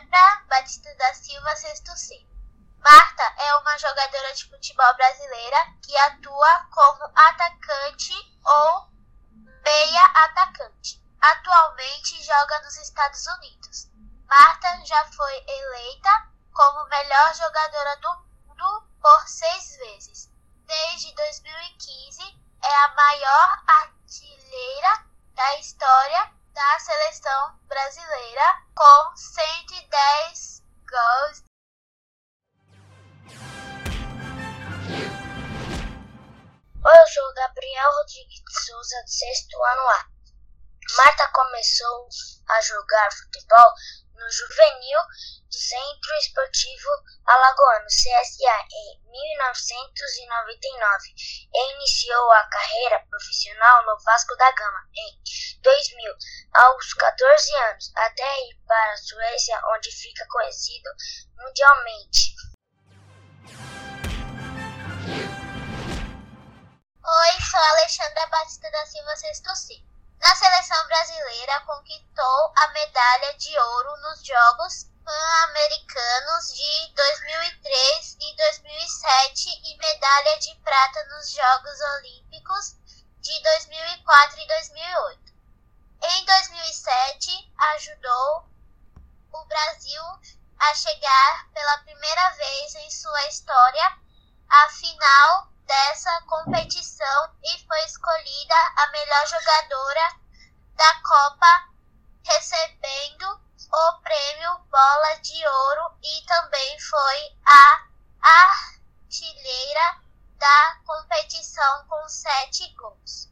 Alexandra Batista da Silva, sexto C. Marta é uma jogadora de futebol brasileira que atua como atacante ou meia atacante. Atualmente joga nos Estados Unidos. Marta já foi eleita como melhor jogadora do mundo por seis vezes. Desde 2015 é a maior artilheira da história da seleção brasileira com 110 gols. Oi, eu sou Gabriel Rodrigues de Souza, do sexto ano A. Marta começou a jogar futebol no juvenil do Centro Esportivo Alagoano, CSA, em 1999 e iniciou a carreira profissional no Vasco da Gama em 2000, aos 14 anos, até ir para a Suécia, onde fica conhecido mundialmente. Oi, sou Alexandra Batista da Silva Sexto. Na seleção brasileira, conquistou a medalha de ouro nos Jogos Pan-Americanos de 2003 e 2007 e medalha de prata nos Jogos Olímpicos de 2004 e 2008. Em 2007, ajudou o Brasil a chegar pela primeira vez em sua história à final dessa competição e foi escolhida a melhor jogadora da Copa, recebendo o prêmio Bola de Ouro e também foi a artilheira da competição com sete gols.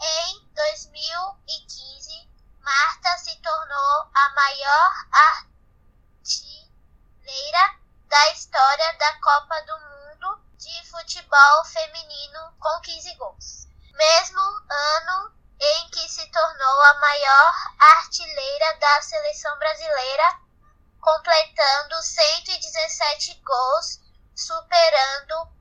Em 2015, Marta se tornou a maior artilheira da história da Copa do Mundo de futebol feminino com 15 gols. Mesmo ano em que se tornou a maior artilheira da seleção brasileira, completando 117 gols, superando.